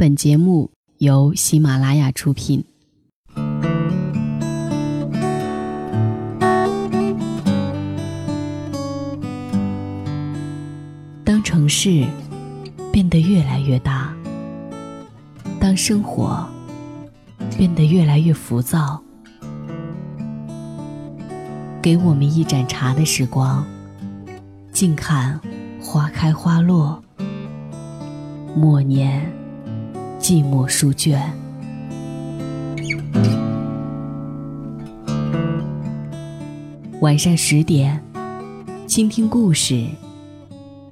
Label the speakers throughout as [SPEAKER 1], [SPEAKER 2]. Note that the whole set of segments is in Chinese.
[SPEAKER 1] 本节目由喜马拉雅出品。当城市变得越来越大，当生活变得越来越浮躁，给我们一盏茶的时光，静看花开花落，默念。寂寞书卷。晚上十点，倾听故事，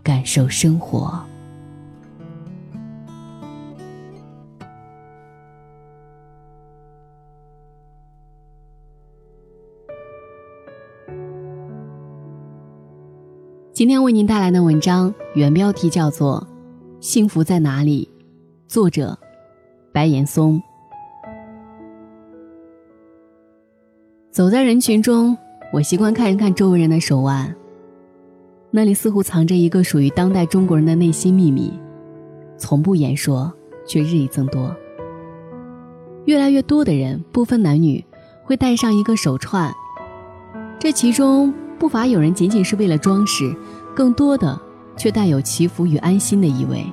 [SPEAKER 1] 感受生活。今天为您带来的文章，原标题叫做《幸福在哪里》。作者：白岩松。走在人群中，我习惯看一看周围人的手腕，那里似乎藏着一个属于当代中国人的内心秘密，从不言说，却日益增多。越来越多的人，不分男女，会戴上一个手串，这其中不乏有人仅仅是为了装饰，更多的却带有祈福与安心的意味。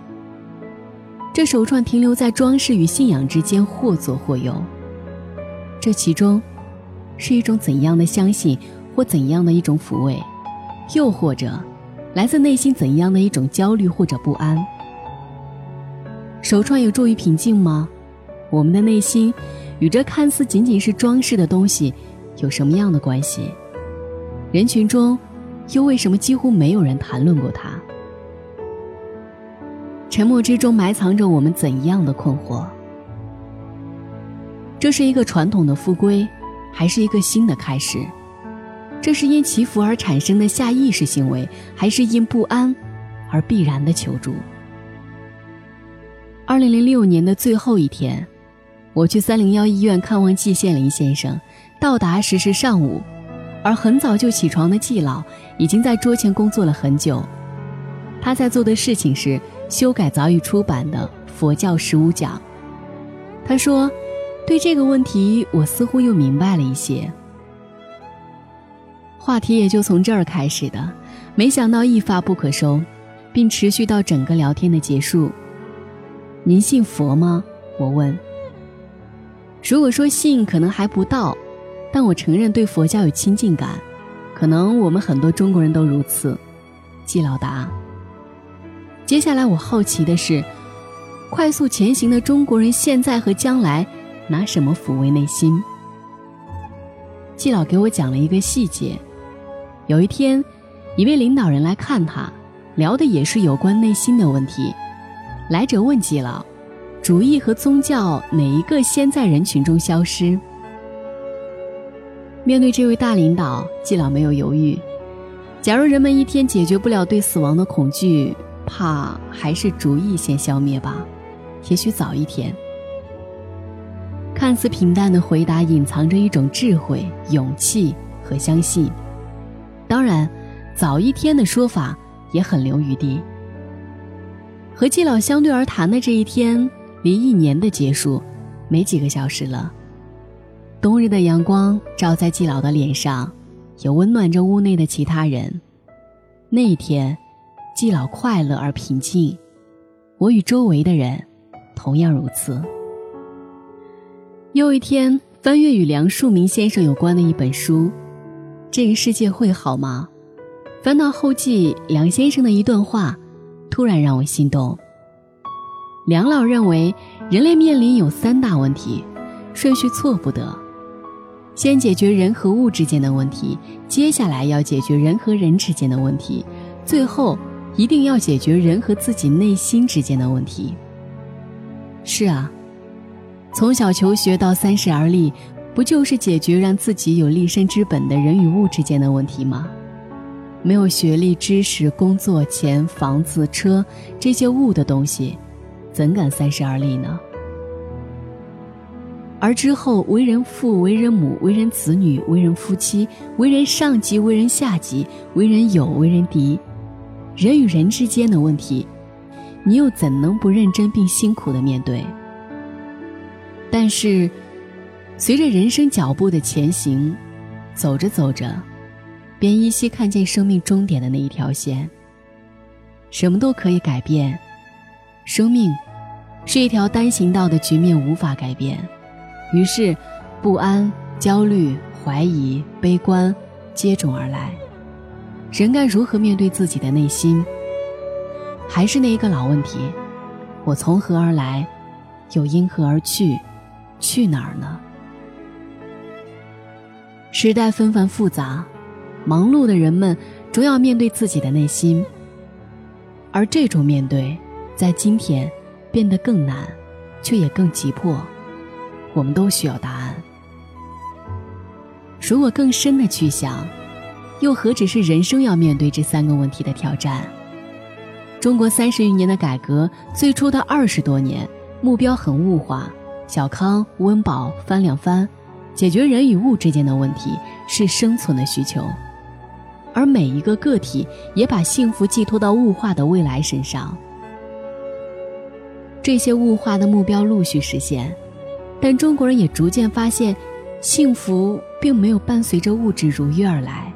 [SPEAKER 1] 这手串停留在装饰与信仰之间，或左或右。这其中，是一种怎样的相信，或怎样的一种抚慰，又或者，来自内心怎样的一种焦虑或者不安？手串有助于平静吗？我们的内心，与这看似仅仅是装饰的东西，有什么样的关系？人群中，又为什么几乎没有人谈论过它？沉默之中埋藏着我们怎样的困惑？这是一个传统的复归，还是一个新的开始？这是因祈福而产生的下意识行为，还是因不安而必然的求助？二零零六年的最后一天，我去三零幺医院看望季羡林先生，到达时是上午，而很早就起床的季老已经在桌前工作了很久。他在做的事情是。修改早已出版的《佛教十五讲》，他说：“对这个问题，我似乎又明白了一些。”话题也就从这儿开始的，没想到一发不可收，并持续到整个聊天的结束。您信佛吗？我问。如果说信，可能还不到，但我承认对佛教有亲近感，可能我们很多中国人都如此。季老答。接下来我好奇的是，快速前行的中国人现在和将来拿什么抚慰内心？季老给我讲了一个细节：有一天，一位领导人来看他，聊的也是有关内心的问题。来者问季老：“主义和宗教哪一个先在人群中消失？”面对这位大领导，季老没有犹豫：“假如人们一天解决不了对死亡的恐惧。”怕还是主意先消灭吧，也许早一天。看似平淡的回答，隐藏着一种智慧、勇气和相信。当然，早一天的说法也很留余地。和季老相对而谈的这一天，离一年的结束没几个小时了。冬日的阳光照在季老的脸上，也温暖着屋内的其他人。那一天。季老快乐而平静，我与周围的人同样如此。又一天，翻阅与梁漱溟先生有关的一本书，《这个世界会好吗》？翻到后记，梁先生的一段话，突然让我心动。梁老认为，人类面临有三大问题，顺序错不得：先解决人和物之间的问题，接下来要解决人和人之间的问题，最后。一定要解决人和自己内心之间的问题。是啊，从小求学到三十而立，不就是解决让自己有立身之本的人与物之间的问题吗？没有学历、知识、工作、钱、房子、车这些物的东西，怎敢三十而立呢？而之后，为人父、为人母、为人子女、为人夫妻、为人上级、为人下级、为人友、为人敌。人与人之间的问题，你又怎能不认真并辛苦的面对？但是，随着人生脚步的前行，走着走着，便依稀看见生命终点的那一条线。什么都可以改变，生命是一条单行道的局面，无法改变。于是，不安、焦虑、怀疑、悲观接踵而来。人该如何面对自己的内心？还是那一个老问题：我从何而来，又因何而去？去哪儿呢？时代纷繁复杂，忙碌的人们终要面对自己的内心。而这种面对，在今天变得更难，却也更急迫。我们都需要答案。如果更深的去想，又何止是人生要面对这三个问题的挑战？中国三十余年的改革，最初的二十多年，目标很物化，小康、温饱、翻两番，解决人与物之间的问题是生存的需求。而每一个个体也把幸福寄托到物化的未来身上。这些物化的目标陆续实现，但中国人也逐渐发现，幸福并没有伴随着物质如约而来。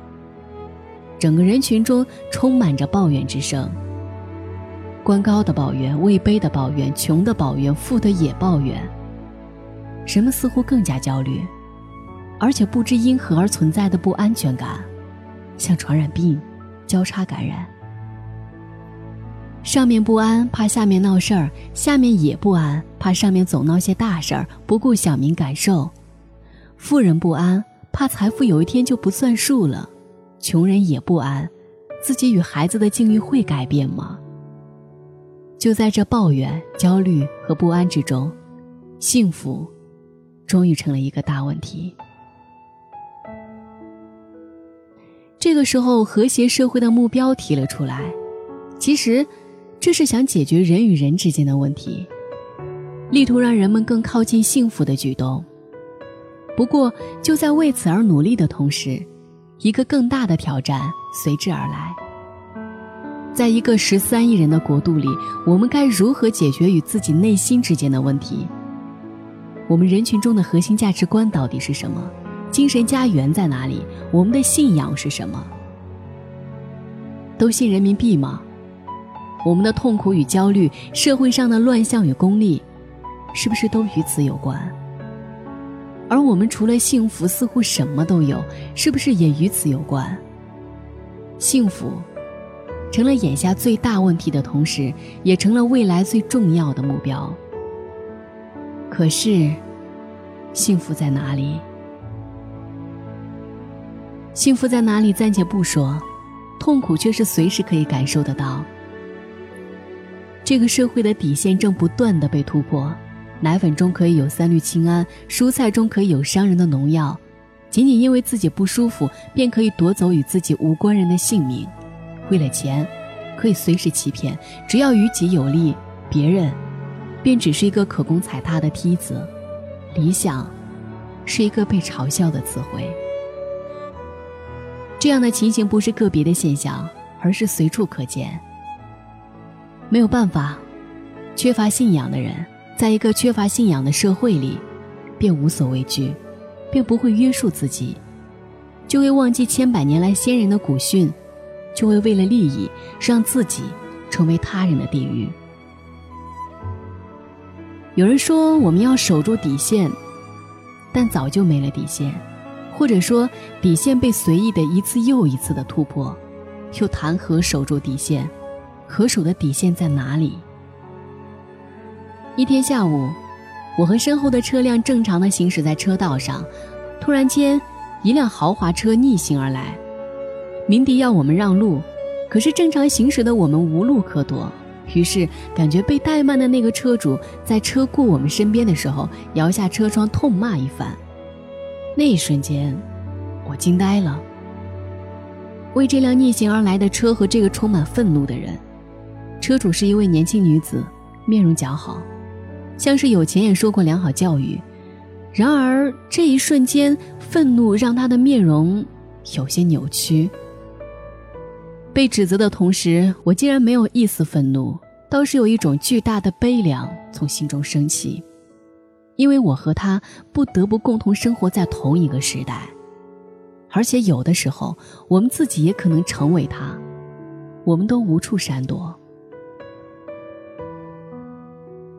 [SPEAKER 1] 整个人群中充满着抱怨之声。官高的抱怨，位卑的抱怨，穷的抱怨，富的也抱怨。人们似乎更加焦虑，而且不知因何而存在的不安全感。像传染病，交叉感染。上面不安，怕下面闹事儿；下面也不安，怕上面总闹些大事儿，不顾小民感受。富人不安，怕财富有一天就不算数了；穷人也不安，自己与孩子的境遇会改变吗？就在这抱怨、焦虑和不安之中，幸福，终于成了一个大问题。这个时候，和谐社会的目标提了出来。其实，这是想解决人与人之间的问题，力图让人们更靠近幸福的举动。不过，就在为此而努力的同时，一个更大的挑战随之而来。在一个十三亿人的国度里，我们该如何解决与自己内心之间的问题？我们人群中的核心价值观到底是什么？精神家园在哪里？我们的信仰是什么？都信人民币吗？我们的痛苦与焦虑，社会上的乱象与功利，是不是都与此有关？而我们除了幸福，似乎什么都有，是不是也与此有关？幸福，成了眼下最大问题的同时，也成了未来最重要的目标。可是，幸福在哪里？幸福在哪里？暂且不说，痛苦却是随时可以感受得到。这个社会的底线正不断的被突破，奶粉中可以有三氯氰胺，蔬菜中可以有伤人的农药，仅仅因为自己不舒服，便可以夺走与自己无关人的性命。为了钱，可以随时欺骗，只要于己有利，别人便只是一个可供踩踏的梯子。理想，是一个被嘲笑的词汇。这样的情形不是个别的现象，而是随处可见。没有办法，缺乏信仰的人，在一个缺乏信仰的社会里，便无所畏惧，便不会约束自己，就会忘记千百年来先人的古训，就会为了利益让自己成为他人的地狱。有人说我们要守住底线，但早就没了底线。或者说，底线被随意的一次又一次的突破，又谈何守住底线？可守的底线在哪里？一天下午，我和身后的车辆正常的行驶在车道上，突然间，一辆豪华车逆行而来，鸣笛要我们让路，可是正常行驶的我们无路可躲，于是感觉被怠慢的那个车主在车过我们身边的时候，摇下车窗痛骂一番。那一瞬间，我惊呆了。为这辆逆行而来的车和这个充满愤怒的人，车主是一位年轻女子，面容姣好，像是有钱也受过良好教育。然而这一瞬间，愤怒让他的面容有些扭曲。被指责的同时，我竟然没有一丝愤怒，倒是有一种巨大的悲凉从心中升起，因为我和他不得不共同生活在同一个时代，而且有的时候我们自己也可能成为他，我们都无处闪躲。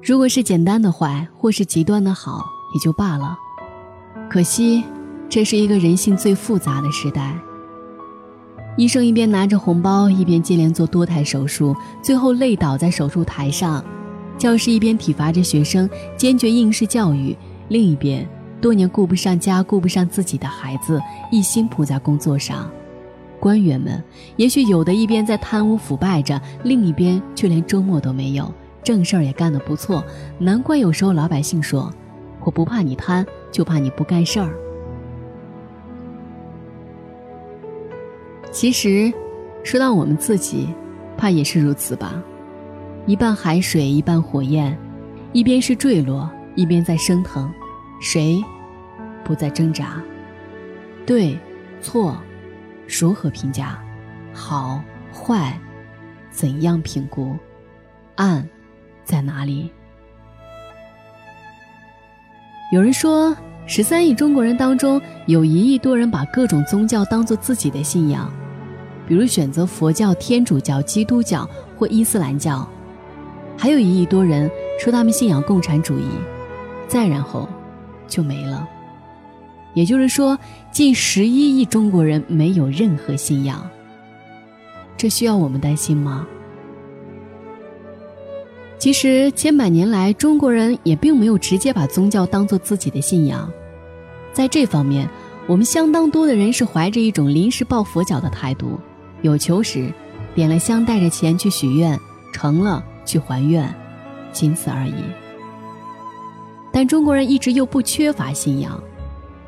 [SPEAKER 1] 如果是简单的坏，或是极端的好，也就罢了。可惜，这是一个人性最复杂的时代。医生一边拿着红包，一边接连做多台手术，最后累倒在手术台上；教师一边体罚着学生，坚决应试教育；另一边，多年顾不上家、顾不上自己的孩子，一心扑在工作上；官员们，也许有的一边在贪污腐败着，另一边却连周末都没有，正事儿也干得不错。难怪有时候老百姓说：“我不怕你贪，就怕你不干事儿。”其实，说到我们自己，怕也是如此吧。一半海水，一半火焰，一边是坠落，一边在升腾。谁不在挣扎？对，错，如何评价？好，坏，怎样评估？暗，在哪里？有人说，十三亿中国人当中，有一亿多人把各种宗教当做自己的信仰。比如选择佛教、天主教、基督教或伊斯兰教，还有一亿多人说他们信仰共产主义，再然后就没了。也就是说，近十一亿中国人没有任何信仰。这需要我们担心吗？其实千百年来，中国人也并没有直接把宗教当做自己的信仰，在这方面，我们相当多的人是怀着一种临时抱佛脚的态度。有求时，点了香，带着钱去许愿，成了去还愿，仅此而已。但中国人一直又不缺乏信仰，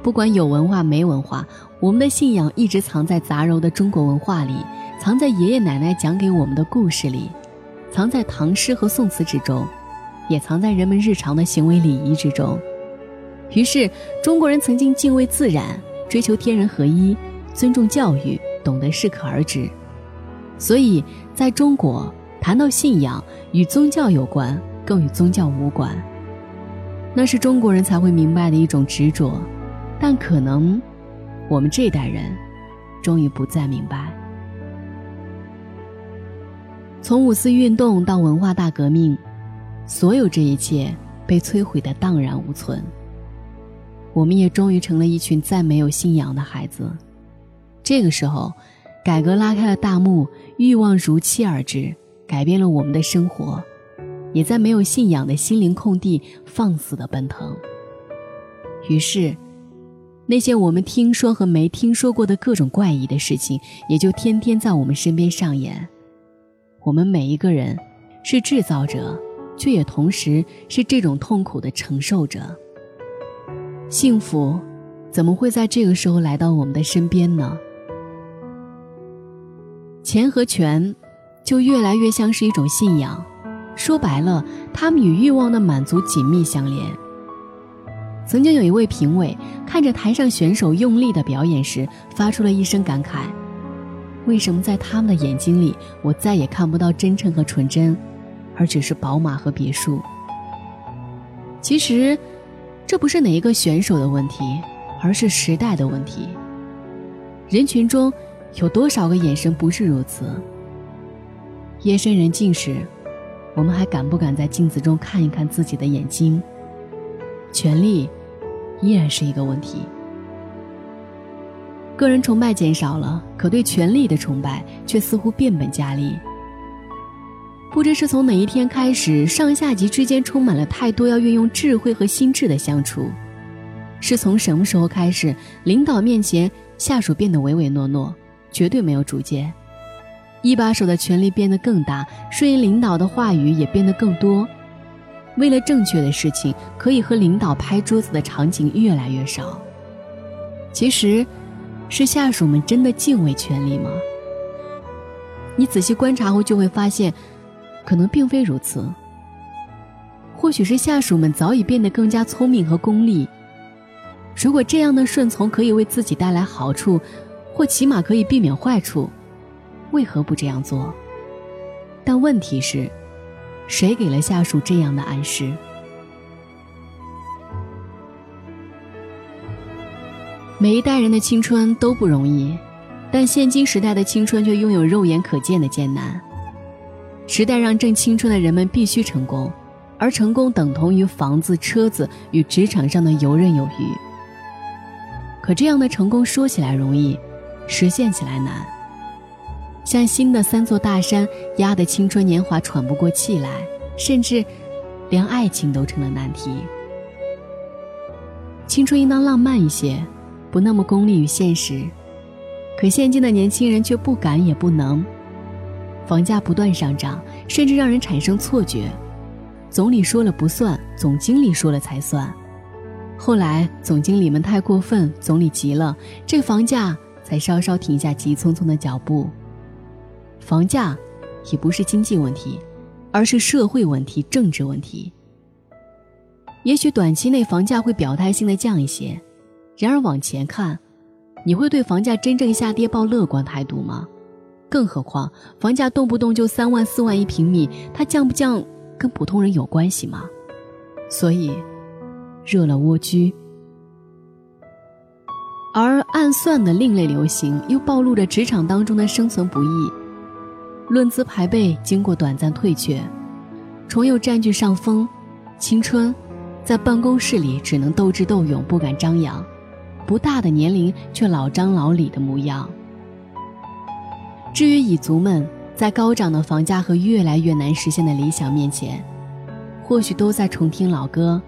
[SPEAKER 1] 不管有文化没文化，我们的信仰一直藏在杂糅的中国文化里，藏在爷爷奶奶讲给我们的故事里，藏在唐诗和宋词之中，也藏在人们日常的行为礼仪之中。于是，中国人曾经敬畏自然，追求天人合一，尊重教育。懂得适可而止，所以在中国谈到信仰与宗教有关，更与宗教无关。那是中国人才会明白的一种执着，但可能我们这代人终于不再明白。从五四运动到文化大革命，所有这一切被摧毁的荡然无存。我们也终于成了一群再没有信仰的孩子。这个时候，改革拉开了大幕，欲望如期而至，改变了我们的生活，也在没有信仰的心灵空地放肆的奔腾。于是，那些我们听说和没听说过的各种怪异的事情，也就天天在我们身边上演。我们每一个人是制造者，却也同时是这种痛苦的承受者。幸福，怎么会在这个时候来到我们的身边呢？钱和权，就越来越像是一种信仰。说白了，他们与欲望的满足紧密相连。曾经有一位评委看着台上选手用力的表演时，发出了一声感慨：“为什么在他们的眼睛里，我再也看不到真诚和纯真，而只是宝马和别墅？”其实，这不是哪一个选手的问题，而是时代的问题。人群中。有多少个眼神不是如此？夜深人静时，我们还敢不敢在镜子中看一看自己的眼睛？权力依然是一个问题。个人崇拜减少了，可对权力的崇拜却似乎变本加厉。不知是从哪一天开始，上下级之间充满了太多要运用智慧和心智的相处。是从什么时候开始，领导面前下属变得唯唯诺诺？绝对没有主见，一把手的权力变得更大，顺应领导的话语也变得更多。为了正确的事情，可以和领导拍桌子的场景越来越少。其实，是下属们真的敬畏权力吗？你仔细观察后就会发现，可能并非如此。或许是下属们早已变得更加聪明和功利。如果这样的顺从可以为自己带来好处。或起码可以避免坏处，为何不这样做？但问题是，谁给了下属这样的暗示？每一代人的青春都不容易，但现今时代的青春却拥有肉眼可见的艰难。时代让正青春的人们必须成功，而成功等同于房子、车子与职场上的游刃有余。可这样的成功说起来容易，实现起来难。像新的三座大山压得青春年华喘不过气来，甚至连爱情都成了难题。青春应当浪漫一些。不那么功利与现实，可现今的年轻人却不敢也不能。房价不断上涨，甚至让人产生错觉：总理说了不算，总经理说了才算。后来总经理们太过分，总理急了，这房价才稍稍停下急匆匆的脚步。房价已不是经济问题，而是社会问题、政治问题。也许短期内房价会表态性的降一些。然而往前看，你会对房价真正下跌抱乐观态度吗？更何况房价动不动就三万四万一平米，它降不降跟普通人有关系吗？所以，热了蜗居。而暗算的另类流行，又暴露着职场当中的生存不易。论资排辈经过短暂退却，重又占据上风。青春，在办公室里只能斗智斗勇，不敢张扬。不大的年龄却老张老李的模样。至于蚁族们，在高涨的房价和越来越难实现的理想面前，或许都在重听老歌：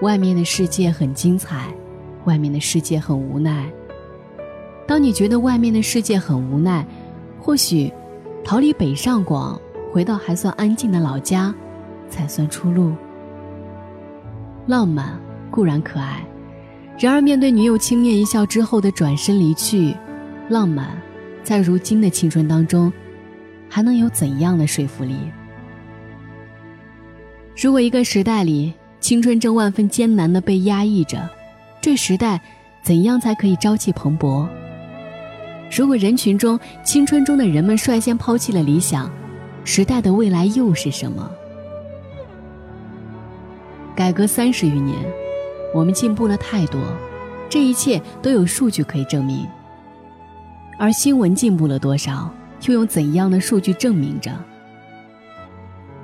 [SPEAKER 1] 外面的世界很精彩，外面的世界很无奈。当你觉得外面的世界很无奈，或许逃离北上广，回到还算安静的老家，才算出路。浪漫固然可爱。然而，面对女友轻蔑一笑之后的转身离去，浪漫，在如今的青春当中，还能有怎样的说服力？如果一个时代里青春正万分艰难地被压抑着，这时代怎样才可以朝气蓬勃？如果人群中青春中的人们率先抛弃了理想，时代的未来又是什么？改革三十余年。我们进步了太多，这一切都有数据可以证明。而新闻进步了多少，又用怎样的数据证明着？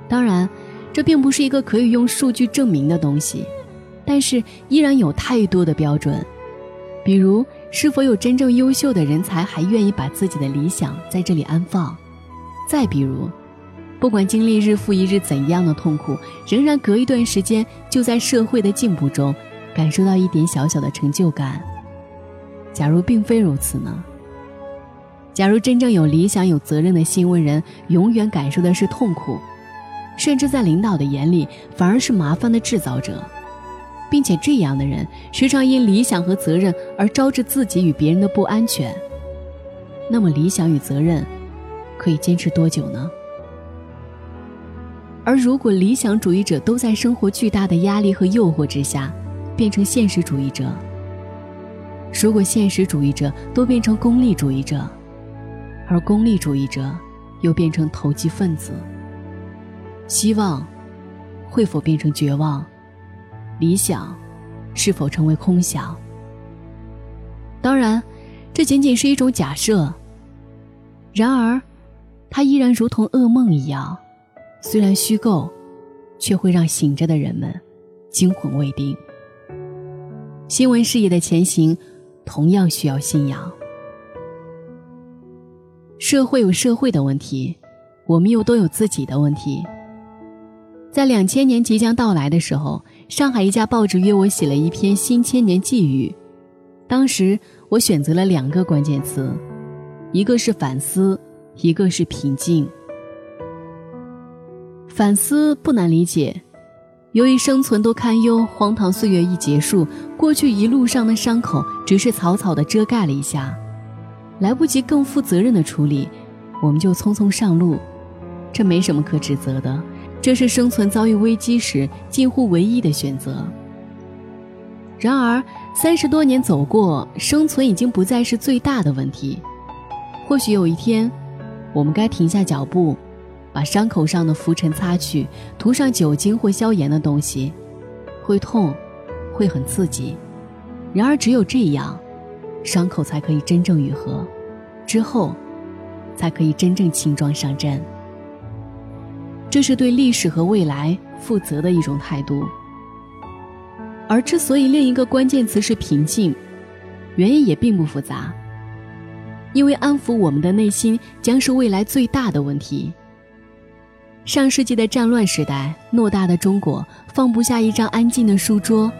[SPEAKER 1] 当然，这并不是一个可以用数据证明的东西，但是依然有太多的标准，比如是否有真正优秀的人才还愿意把自己的理想在这里安放，再比如。不管经历日复一日怎样的痛苦，仍然隔一段时间就在社会的进步中。感受到一点小小的成就感。假如并非如此呢？假如真正有理想、有责任的新闻人，永远感受的是痛苦，甚至在领导的眼里，反而是麻烦的制造者，并且这样的人时常因理想和责任而招致自己与别人的不安全，那么理想与责任可以坚持多久呢？而如果理想主义者都在生活巨大的压力和诱惑之下，变成现实主义者。如果现实主义者都变成功利主义者，而功利主义者又变成投机分子，希望会否变成绝望？理想是否成为空想？当然，这仅仅是一种假设。然而，它依然如同噩梦一样，虽然虚构，却会让醒着的人们惊魂未定。新闻事业的前行，同样需要信仰。社会有社会的问题，我们又都有自己的问题。在两千年即将到来的时候，上海一家报纸约我写了一篇新千年寄语。当时我选择了两个关键词，一个是反思，一个是平静。反思不难理解。由于生存都堪忧，荒唐岁月一结束，过去一路上的伤口只是草草的遮盖了一下，来不及更负责任的处理，我们就匆匆上路，这没什么可指责的，这是生存遭遇危机时近乎唯一的选择。然而三十多年走过，生存已经不再是最大的问题，或许有一天，我们该停下脚步，把伤口上的浮尘擦去，涂上酒精或消炎的东西，会痛，会很刺激。然而，只有这样，伤口才可以真正愈合，之后，才可以真正轻装上阵。这是对历史和未来负责的一种态度。而之所以另一个关键词是平静，原因也并不复杂。因为安抚我们的内心将是未来最大的问题。上世纪的战乱时代，偌大的中国放不下一张安静的书桌，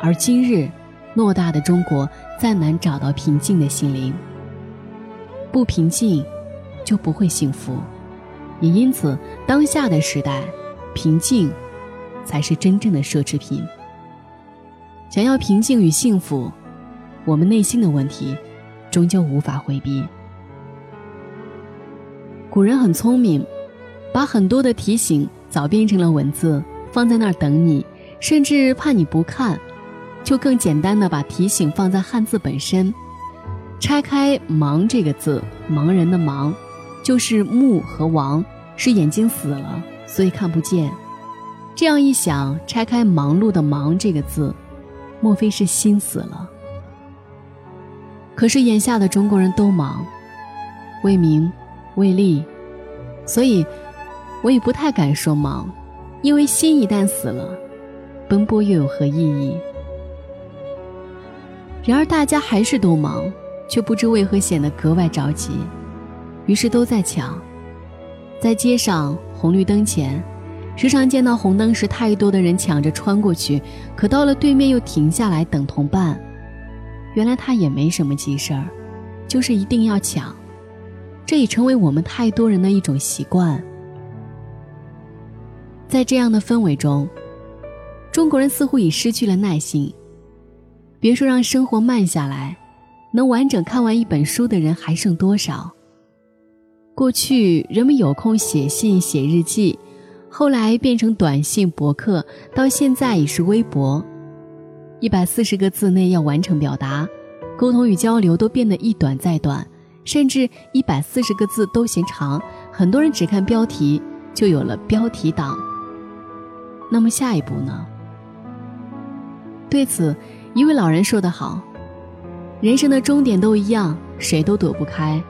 [SPEAKER 1] 而今日，偌大的中国再难找到平静的心灵。不平静，就不会幸福。也因此，当下的时代，平静，才是真正的奢侈品。想要平静与幸福，我们内心的问题。终究无法回避。古人很聪明，把很多的提醒早变成了文字，放在那儿等你，甚至怕你不看，就更简单的把提醒放在汉字本身。拆开“盲”这个字，盲人的“盲”，就是目和亡，是眼睛死了，所以看不见。这样一想，拆开“忙碌”的“忙”这个字，莫非是心死了？可是眼下的中国人都忙，为名，为利，所以，我也不太敢说忙，因为心一旦死了，奔波又有何意义？然而大家还是都忙，却不知为何显得格外着急，于是都在抢，在街上红绿灯前，时常见到红灯时太多的人抢着穿过去，可到了对面又停下来等同伴。原来他也没什么急事儿，就是一定要抢，这已成为我们太多人的一种习惯。在这样的氛围中，中国人似乎已失去了耐心。别说让生活慢下来，能完整看完一本书的人还剩多少？过去人们有空写信、写日记，后来变成短信、博客，到现在已是微博。一百四十个字内要完成表达，沟通与交流都变得一短再短，甚至一百四十个字都嫌长。很多人只看标题，就有了标题党。那么下一步呢？对此，一位老人说得好：“人生的终点都一样，谁都躲不开，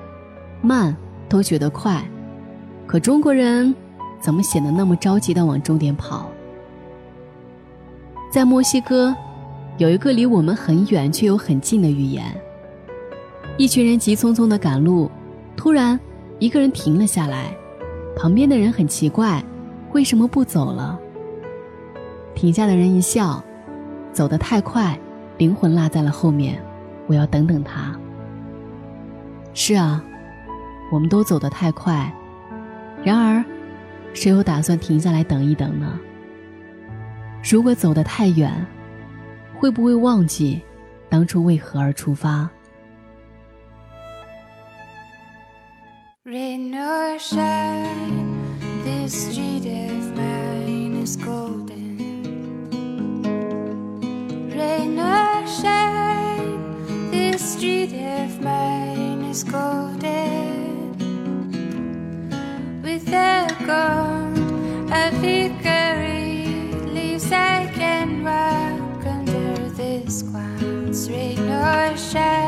[SPEAKER 1] 慢都觉得快，可中国人怎么显得那么着急的往终点跑？”在墨西哥。有一个离我们很远却又很近的寓言。一群人急匆匆的赶路，突然，一个人停了下来，旁边的人很奇怪，为什么不走了？停下的人一笑，走得太快，灵魂落在了后面，我要等等他。是啊，我们都走得太快，然而，谁又打算停下来等一等呢？如果走得太远。会不会忘记当初为何而出发？Rain or shine, this street of mine is golden. Mine is golden. With the gold of victory, leaves I can walk under this clouds rain or shine.